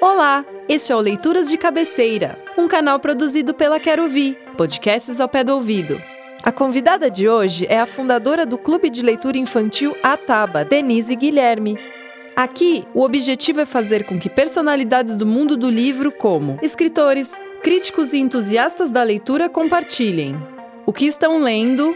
Olá, este é o Leituras de Cabeceira, um canal produzido pela Quero Ouvir, podcasts ao pé do ouvido. A convidada de hoje é a fundadora do Clube de Leitura Infantil Ataba, Denise Guilherme. Aqui, o objetivo é fazer com que personalidades do mundo do livro, como escritores, críticos e entusiastas da leitura, compartilhem o que estão lendo,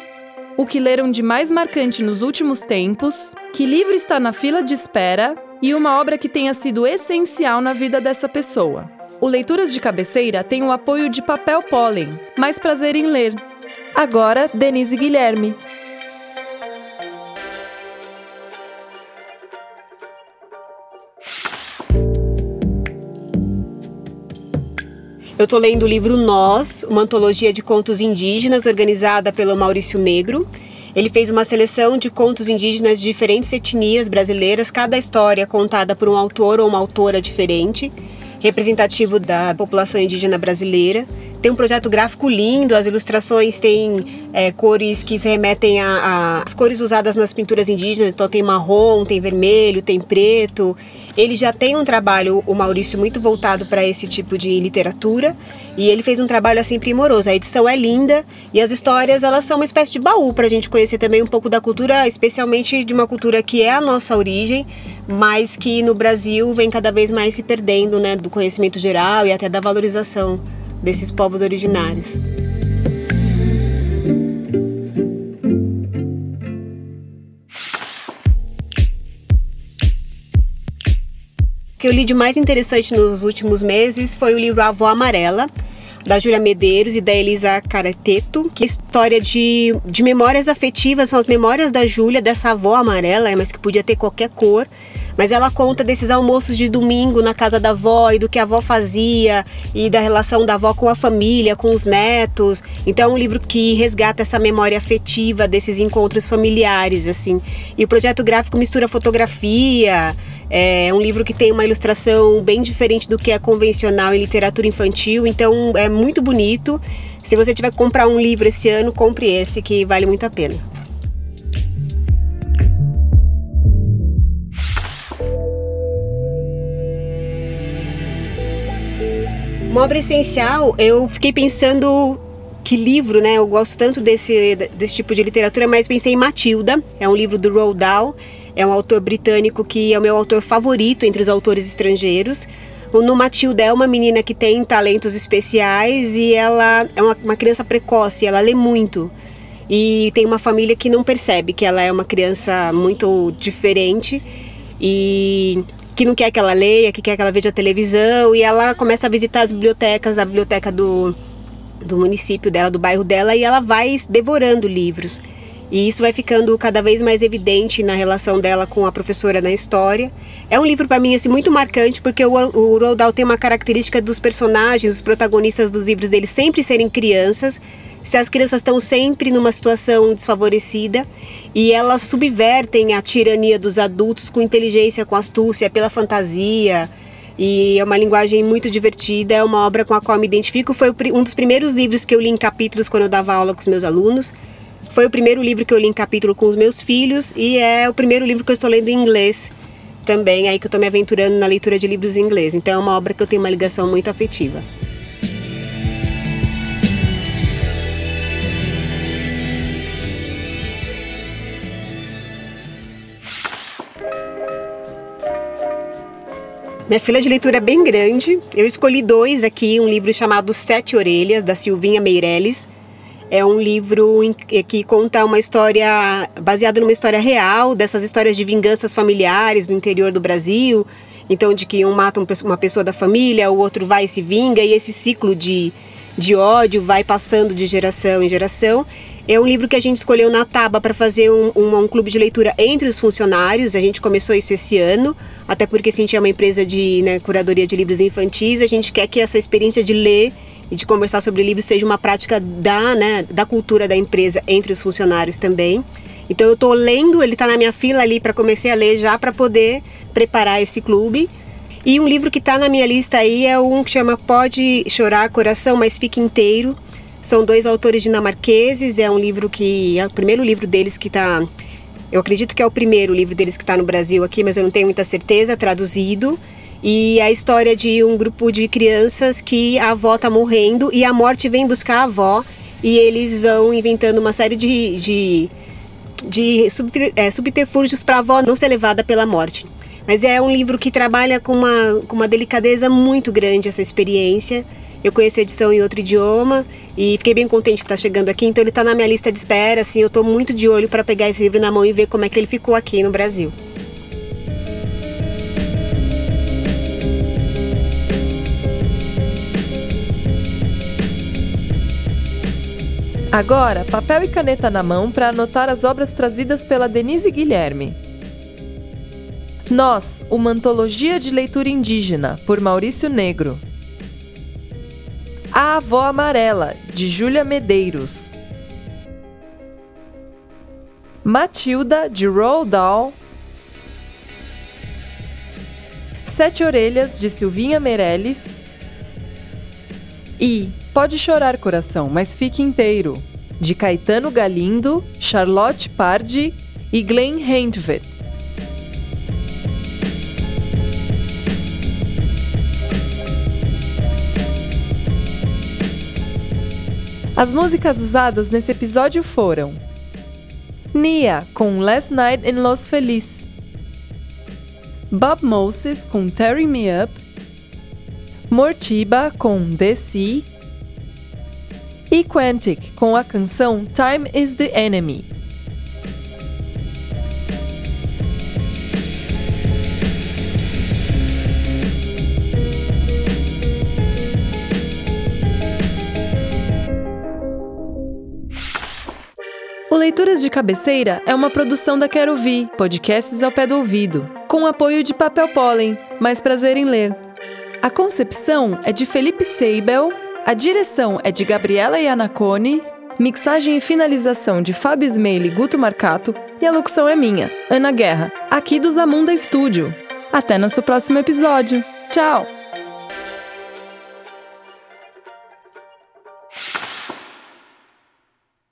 o que leram de mais marcante nos últimos tempos, que livro está na fila de espera e uma obra que tenha sido essencial na vida dessa pessoa. O Leituras de Cabeceira tem o apoio de Papel Pólen, mais prazer em ler. Agora, Denise Guilherme. Eu estou lendo o livro Nós, uma antologia de contos indígenas organizada pelo Maurício Negro. Ele fez uma seleção de contos indígenas de diferentes etnias brasileiras, cada história contada por um autor ou uma autora diferente, representativo da população indígena brasileira. Tem um projeto gráfico lindo, as ilustrações têm é, cores que remetem às cores usadas nas pinturas indígenas, então tem marrom, tem vermelho, tem preto. Ele já tem um trabalho, o Maurício, muito voltado para esse tipo de literatura e ele fez um trabalho assim primoroso. A edição é linda e as histórias elas são uma espécie de baú para a gente conhecer também um pouco da cultura, especialmente de uma cultura que é a nossa origem, mas que no Brasil vem cada vez mais se perdendo, né, do conhecimento geral e até da valorização desses povos originários. que eu li de mais interessante nos últimos meses foi o livro Avó Amarela, da Júlia Medeiros e da Elisa Carateto, que é história de, de memórias afetivas, são as memórias da Júlia, dessa avó amarela, mas que podia ter qualquer cor. Mas ela conta desses almoços de domingo na casa da avó e do que a avó fazia e da relação da avó com a família, com os netos. Então é um livro que resgata essa memória afetiva desses encontros familiares, assim. E o projeto gráfico mistura fotografia, é um livro que tem uma ilustração bem diferente do que é convencional em literatura infantil, então é muito bonito. Se você tiver que comprar um livro esse ano, compre esse que vale muito a pena. Uma obra essencial, eu fiquei pensando que livro, né? Eu gosto tanto desse, desse tipo de literatura, mas pensei em Matilda, é um livro do Roald Dahl é um autor britânico que é o meu autor favorito entre os autores estrangeiros. No Matilda é uma menina que tem talentos especiais e ela é uma, uma criança precoce, ela lê muito. E tem uma família que não percebe que ela é uma criança muito diferente e que não quer que ela leia, que quer que ela veja televisão. E ela começa a visitar as bibliotecas, a biblioteca do, do município dela, do bairro dela, e ela vai devorando livros. E isso vai ficando cada vez mais evidente na relação dela com a professora na história. É um livro para mim assim muito marcante porque o, o Roald Dahl tem uma característica dos personagens, os protagonistas dos livros dele sempre serem crianças. Se as crianças estão sempre numa situação desfavorecida e elas subvertem a tirania dos adultos com inteligência, com astúcia, pela fantasia, e é uma linguagem muito divertida, é uma obra com a qual me identifico. Foi um dos primeiros livros que eu li em capítulos quando eu dava aula com os meus alunos. Foi o primeiro livro que eu li em capítulo com os meus filhos e é o primeiro livro que eu estou lendo em inglês também, aí que eu estou me aventurando na leitura de livros em inglês. Então é uma obra que eu tenho uma ligação muito afetiva. Minha fila de leitura é bem grande. Eu escolhi dois aqui, um livro chamado Sete Orelhas, da Silvinha Meirelles, é um livro que conta uma história baseada numa história real, dessas histórias de vinganças familiares do interior do Brasil. Então, de que um mata uma pessoa da família, o outro vai e se vinga, e esse ciclo de, de ódio vai passando de geração em geração. É um livro que a gente escolheu na Taba para fazer um, um, um, clube de leitura entre os funcionários. A gente começou isso esse ano, até porque a gente é uma empresa de né, curadoria de livros infantis. A gente quer que essa experiência de ler e de conversar sobre livros seja uma prática da, né, da cultura da empresa entre os funcionários também. Então eu estou lendo, ele está na minha fila ali para começar a ler já para poder preparar esse clube. E um livro que está na minha lista aí é um que chama Pode Chorar Coração, mas Fique Inteiro. São dois autores dinamarqueses, é um livro que é o primeiro livro deles que está eu acredito que é o primeiro livro deles que está no Brasil aqui, mas eu não tenho muita certeza, traduzido. E a história de um grupo de crianças que a avó está morrendo e a morte vem buscar a avó e eles vão inventando uma série de, de, de sub, é, subterfúgios para a avó não ser levada pela morte. Mas é um livro que trabalha com uma, com uma delicadeza muito grande essa experiência. Eu conheço a edição em outro idioma e fiquei bem contente de estar chegando aqui. Então ele está na minha lista de espera. Assim, eu estou muito de olho para pegar esse livro na mão e ver como é que ele ficou aqui no Brasil. Agora, papel e caneta na mão para anotar as obras trazidas pela Denise Guilherme. Nós, uma antologia de leitura indígena, por Maurício Negro. A Avó Amarela, de Júlia Medeiros. Matilda, de Roald Dahl. Sete Orelhas, de Silvinha Meirelles. E Pode Chorar Coração, mas fique inteiro, de Caetano Galindo, Charlotte Pardi e Glenn Hentvet. As músicas usadas nesse episódio foram Nia com Last Night in Los Feliz, Bob Moses com Terry Me Up, Mortiba com The Sea. E Quantic com a canção Time is the Enemy. Leituras de Cabeceira é uma produção da Quero Vi, podcasts ao pé do ouvido, com apoio de Papel Pólen, mais prazer em ler. A concepção é de Felipe Seibel, a direção é de Gabriela Iannacone, mixagem e finalização de Fábio Smeili e Guto Marcato e a locução é minha, Ana Guerra, aqui do Zamunda Estúdio. Até nosso próximo episódio. Tchau!